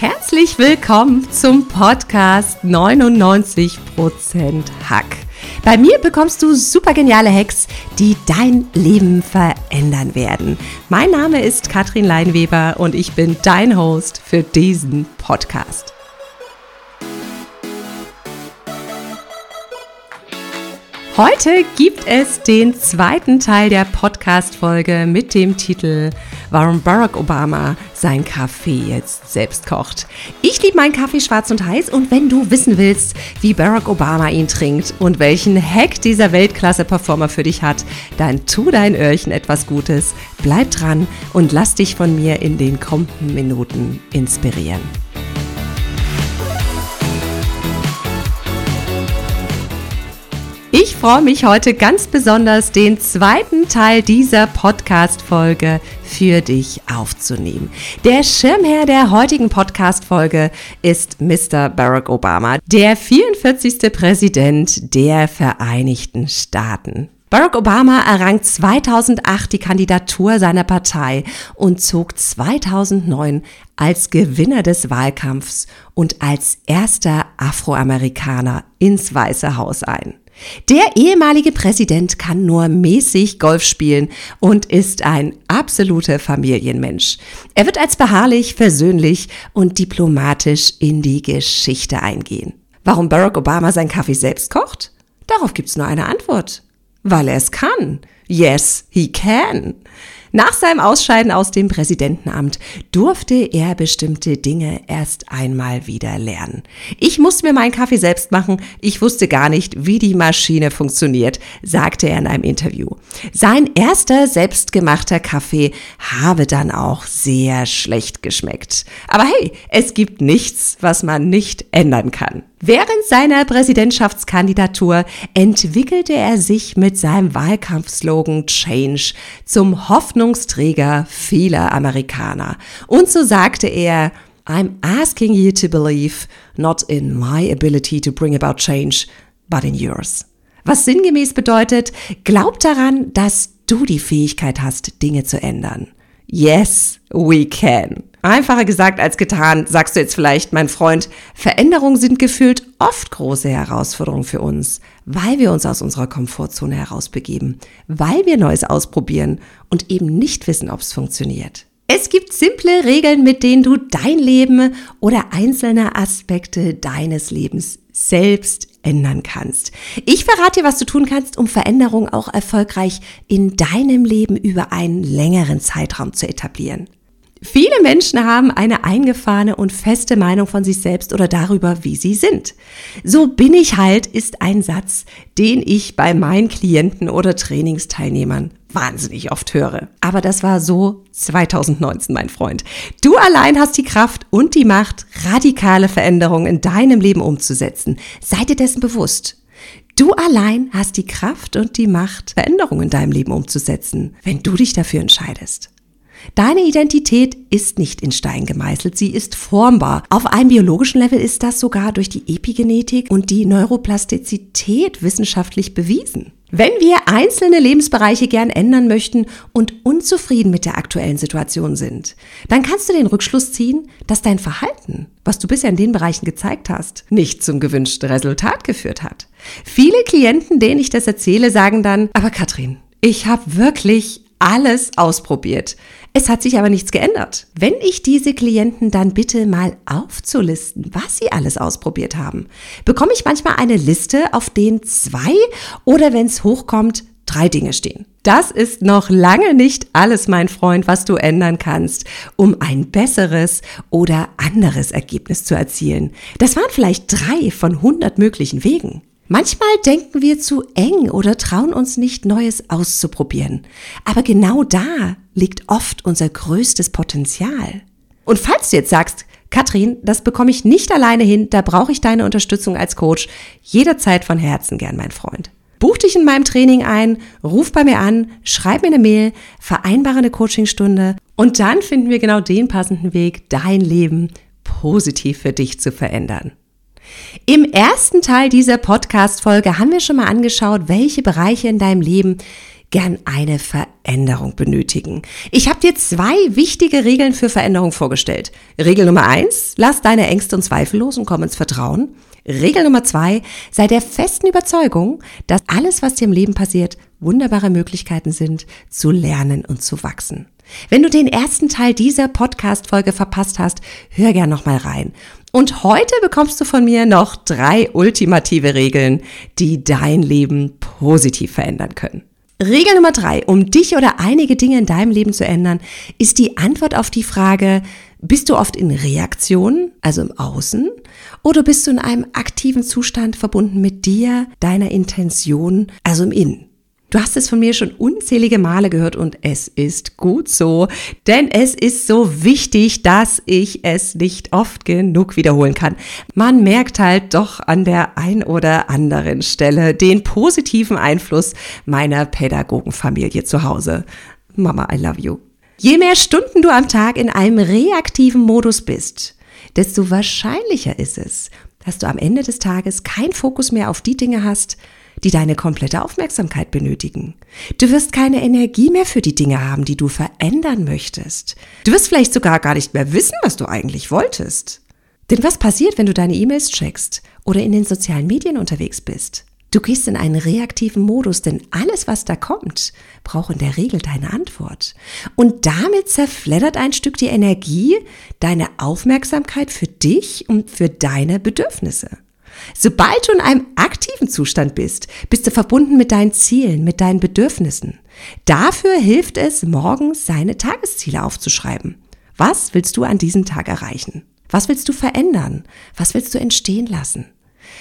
Herzlich willkommen zum Podcast 99% Hack. Bei mir bekommst du super geniale Hacks, die dein Leben verändern werden. Mein Name ist Katrin Leinweber und ich bin dein Host für diesen Podcast. Heute gibt es den zweiten Teil der Podcast-Folge mit dem Titel Warum Barack Obama sein Kaffee jetzt selbst kocht. Ich liebe meinen Kaffee schwarz und heiß und wenn du wissen willst, wie Barack Obama ihn trinkt und welchen Hack dieser Weltklasse-Performer für dich hat, dann tu dein Öhrchen etwas Gutes, bleib dran und lass dich von mir in den kommenden Minuten inspirieren. Freue mich heute ganz besonders, den zweiten Teil dieser Podcast-Folge für dich aufzunehmen. Der Schirmherr der heutigen Podcast-Folge ist Mr. Barack Obama, der 44. Präsident der Vereinigten Staaten. Barack Obama errang 2008 die Kandidatur seiner Partei und zog 2009 als Gewinner des Wahlkampfs und als erster Afroamerikaner ins Weiße Haus ein. Der ehemalige Präsident kann nur mäßig Golf spielen und ist ein absoluter Familienmensch. Er wird als beharrlich, versöhnlich und diplomatisch in die Geschichte eingehen. Warum Barack Obama seinen Kaffee selbst kocht? Darauf gibt's nur eine Antwort. Weil er es kann. Yes, he can. Nach seinem Ausscheiden aus dem Präsidentenamt durfte er bestimmte Dinge erst einmal wieder lernen. Ich musste mir meinen Kaffee selbst machen. Ich wusste gar nicht, wie die Maschine funktioniert, sagte er in einem Interview. Sein erster selbstgemachter Kaffee habe dann auch sehr schlecht geschmeckt. Aber hey, es gibt nichts, was man nicht ändern kann. Während seiner Präsidentschaftskandidatur entwickelte er sich mit seinem Wahlkampfslogan Change zum Hoffnungsträger vieler Amerikaner. Und so sagte er, I'm asking you to believe not in my ability to bring about change, but in yours. Was sinngemäß bedeutet, glaub daran, dass du die Fähigkeit hast, Dinge zu ändern. Yes, we can. Einfacher gesagt als getan, sagst du jetzt vielleicht, mein Freund, Veränderungen sind gefühlt oft große Herausforderungen für uns, weil wir uns aus unserer Komfortzone herausbegeben, weil wir Neues ausprobieren und eben nicht wissen, ob es funktioniert. Es gibt simple Regeln, mit denen du dein Leben oder einzelne Aspekte deines Lebens selbst ändern kannst. Ich verrate dir, was du tun kannst, um Veränderungen auch erfolgreich in deinem Leben über einen längeren Zeitraum zu etablieren. Viele Menschen haben eine eingefahrene und feste Meinung von sich selbst oder darüber, wie sie sind. So bin ich halt ist ein Satz, den ich bei meinen Klienten oder Trainingsteilnehmern wahnsinnig oft höre. Aber das war so 2019, mein Freund. Du allein hast die Kraft und die Macht, radikale Veränderungen in deinem Leben umzusetzen. Sei dir dessen bewusst. Du allein hast die Kraft und die Macht, Veränderungen in deinem Leben umzusetzen, wenn du dich dafür entscheidest. Deine Identität ist nicht in Stein gemeißelt, sie ist formbar. Auf einem biologischen Level ist das sogar durch die Epigenetik und die Neuroplastizität wissenschaftlich bewiesen. Wenn wir einzelne Lebensbereiche gern ändern möchten und unzufrieden mit der aktuellen Situation sind, dann kannst du den Rückschluss ziehen, dass dein Verhalten, was du bisher in den Bereichen gezeigt hast, nicht zum gewünschten Resultat geführt hat. Viele Klienten, denen ich das erzähle, sagen dann, aber Katrin, ich habe wirklich alles ausprobiert. Es hat sich aber nichts geändert. Wenn ich diese Klienten dann bitte mal aufzulisten, was sie alles ausprobiert haben, bekomme ich manchmal eine Liste, auf denen zwei oder wenn es hochkommt, drei Dinge stehen. Das ist noch lange nicht alles, mein Freund, was du ändern kannst, um ein besseres oder anderes Ergebnis zu erzielen. Das waren vielleicht drei von hundert möglichen Wegen. Manchmal denken wir zu eng oder trauen uns nicht Neues auszuprobieren. Aber genau da liegt oft unser größtes Potenzial. Und falls du jetzt sagst, Katrin, das bekomme ich nicht alleine hin, da brauche ich deine Unterstützung als Coach, jederzeit von Herzen gern, mein Freund. Buch dich in meinem Training ein, ruf bei mir an, schreib mir eine Mail, vereinbare eine Coachingstunde und dann finden wir genau den passenden Weg, dein Leben positiv für dich zu verändern. Im ersten Teil dieser Podcast-Folge haben wir schon mal angeschaut, welche Bereiche in deinem Leben gern eine Veränderung benötigen. Ich habe dir zwei wichtige Regeln für Veränderung vorgestellt. Regel Nummer eins, lass deine Ängste und Zweifel los und komm ins Vertrauen. Regel Nummer zwei, sei der festen Überzeugung, dass alles, was dir im Leben passiert, wunderbare Möglichkeiten sind, zu lernen und zu wachsen. Wenn du den ersten Teil dieser Podcast-Folge verpasst hast, hör gern nochmal rein. Und heute bekommst du von mir noch drei ultimative Regeln, die dein Leben positiv verändern können. Regel Nummer drei, um dich oder einige Dinge in deinem Leben zu ändern, ist die Antwort auf die Frage, bist du oft in Reaktion, also im Außen, oder bist du in einem aktiven Zustand verbunden mit dir, deiner Intention, also im Innen? Du hast es von mir schon unzählige Male gehört und es ist gut so, denn es ist so wichtig, dass ich es nicht oft genug wiederholen kann. Man merkt halt doch an der ein oder anderen Stelle den positiven Einfluss meiner Pädagogenfamilie zu Hause. Mama, I love you. Je mehr Stunden du am Tag in einem reaktiven Modus bist, desto wahrscheinlicher ist es, dass du am Ende des Tages keinen Fokus mehr auf die Dinge hast, die deine komplette Aufmerksamkeit benötigen. Du wirst keine Energie mehr für die Dinge haben, die du verändern möchtest. Du wirst vielleicht sogar gar nicht mehr wissen, was du eigentlich wolltest. Denn was passiert, wenn du deine E-Mails checkst oder in den sozialen Medien unterwegs bist? Du gehst in einen reaktiven Modus, denn alles, was da kommt, braucht in der Regel deine Antwort. Und damit zerfleddert ein Stück die Energie, deine Aufmerksamkeit für dich und für deine Bedürfnisse. Sobald du in einem aktiven Zustand bist, bist du verbunden mit deinen Zielen, mit deinen Bedürfnissen. Dafür hilft es, morgens seine Tagesziele aufzuschreiben. Was willst du an diesem Tag erreichen? Was willst du verändern? Was willst du entstehen lassen?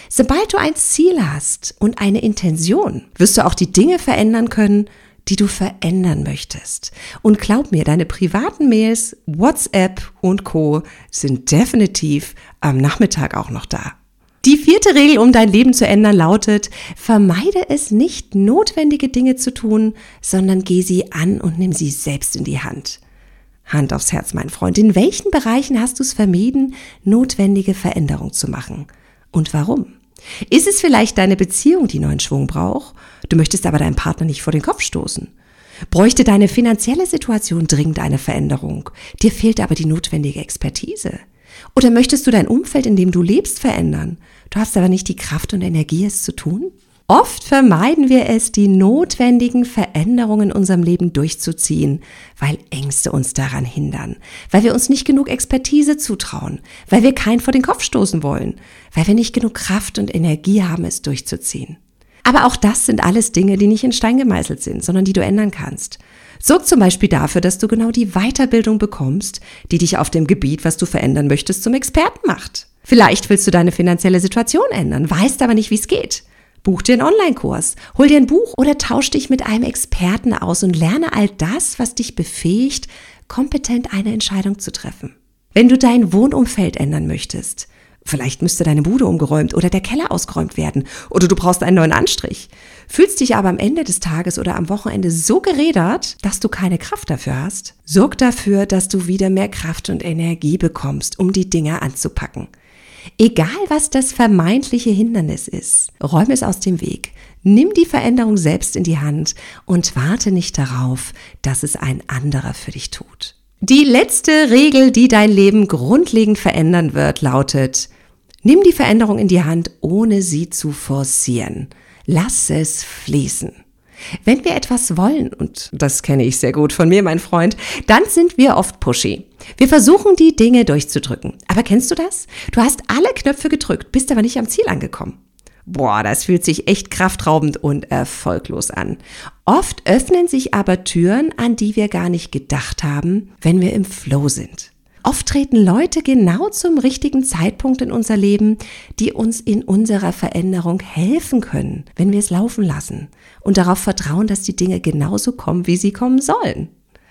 Sobald du ein Ziel hast und eine Intention, wirst du auch die Dinge verändern können, die du verändern möchtest. Und glaub mir, deine privaten Mails, WhatsApp und Co sind definitiv am Nachmittag auch noch da. Die vierte Regel, um dein Leben zu ändern, lautet, vermeide es nicht, notwendige Dinge zu tun, sondern geh sie an und nimm sie selbst in die Hand. Hand aufs Herz, mein Freund. In welchen Bereichen hast du es vermieden, notwendige Veränderung zu machen? Und warum? Ist es vielleicht deine Beziehung, die neuen Schwung braucht? Du möchtest aber deinen Partner nicht vor den Kopf stoßen. Bräuchte deine finanzielle Situation dringend eine Veränderung? Dir fehlt aber die notwendige Expertise. Oder möchtest du dein Umfeld, in dem du lebst, verändern? Du hast aber nicht die Kraft und Energie, es zu tun? Oft vermeiden wir es, die notwendigen Veränderungen in unserem Leben durchzuziehen, weil Ängste uns daran hindern, weil wir uns nicht genug Expertise zutrauen, weil wir keinen vor den Kopf stoßen wollen, weil wir nicht genug Kraft und Energie haben, es durchzuziehen. Aber auch das sind alles Dinge, die nicht in Stein gemeißelt sind, sondern die du ändern kannst. Sorg zum Beispiel dafür, dass du genau die Weiterbildung bekommst, die dich auf dem Gebiet, was du verändern möchtest, zum Experten macht. Vielleicht willst du deine finanzielle Situation ändern, weißt aber nicht, wie es geht. Buch dir einen Online-Kurs, hol dir ein Buch oder tausch dich mit einem Experten aus und lerne all das, was dich befähigt, kompetent eine Entscheidung zu treffen. Wenn du dein Wohnumfeld ändern möchtest, vielleicht müsste deine Bude umgeräumt oder der Keller ausgeräumt werden oder du brauchst einen neuen Anstrich, fühlst dich aber am Ende des Tages oder am Wochenende so gerädert, dass du keine Kraft dafür hast, sorg dafür, dass du wieder mehr Kraft und Energie bekommst, um die Dinge anzupacken. Egal was das vermeintliche Hindernis ist, räume es aus dem Weg. Nimm die Veränderung selbst in die Hand und warte nicht darauf, dass es ein anderer für dich tut. Die letzte Regel, die dein Leben grundlegend verändern wird, lautet, nimm die Veränderung in die Hand, ohne sie zu forcieren. Lass es fließen. Wenn wir etwas wollen, und das kenne ich sehr gut von mir, mein Freund, dann sind wir oft pushy. Wir versuchen die Dinge durchzudrücken. Aber kennst du das? Du hast alle Knöpfe gedrückt, bist aber nicht am Ziel angekommen. Boah, das fühlt sich echt kraftraubend und erfolglos an. Oft öffnen sich aber Türen, an die wir gar nicht gedacht haben, wenn wir im Flow sind. Oft treten Leute genau zum richtigen Zeitpunkt in unser Leben, die uns in unserer Veränderung helfen können, wenn wir es laufen lassen und darauf vertrauen, dass die Dinge genauso kommen, wie sie kommen sollen.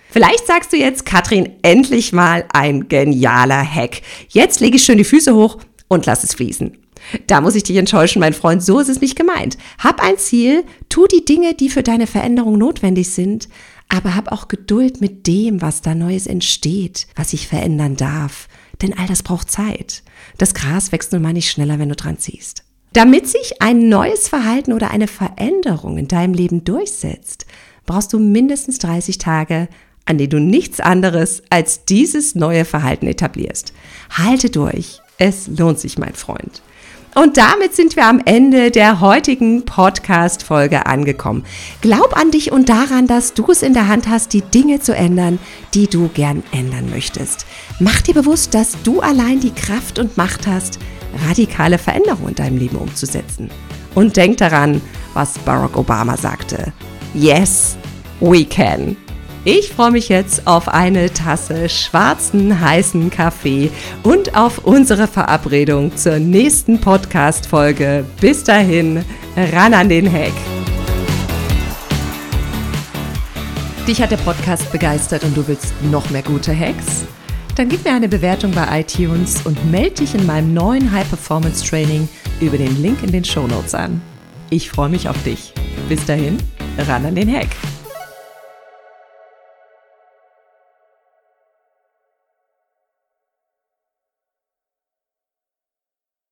Vielleicht sagst du jetzt, Katrin, endlich mal ein genialer Hack. Jetzt lege ich schön die Füße hoch und lass es fließen. Da muss ich dich enttäuschen, mein Freund, so ist es nicht gemeint. Hab ein Ziel, tu die Dinge, die für deine Veränderung notwendig sind, aber hab auch Geduld mit dem, was da Neues entsteht, was sich verändern darf. Denn all das braucht Zeit. Das Gras wächst nun mal nicht schneller, wenn du dran ziehst. Damit sich ein neues Verhalten oder eine Veränderung in deinem Leben durchsetzt, brauchst du mindestens 30 Tage, an denen du nichts anderes als dieses neue Verhalten etablierst. Halte durch. Es lohnt sich, mein Freund. Und damit sind wir am Ende der heutigen Podcast-Folge angekommen. Glaub an dich und daran, dass du es in der Hand hast, die Dinge zu ändern, die du gern ändern möchtest. Mach dir bewusst, dass du allein die Kraft und Macht hast, radikale Veränderungen in deinem Leben umzusetzen. Und denk daran, was Barack Obama sagte. Yes, we can. Ich freue mich jetzt auf eine Tasse schwarzen, heißen Kaffee und auf unsere Verabredung zur nächsten Podcast-Folge. Bis dahin, ran an den Heck. Dich hat der Podcast begeistert und du willst noch mehr gute Hacks? Dann gib mir eine Bewertung bei iTunes und melde dich in meinem neuen High Performance Training über den Link in den Show Notes an. Ich freue mich auf dich. Bis dahin, ran an den Hack.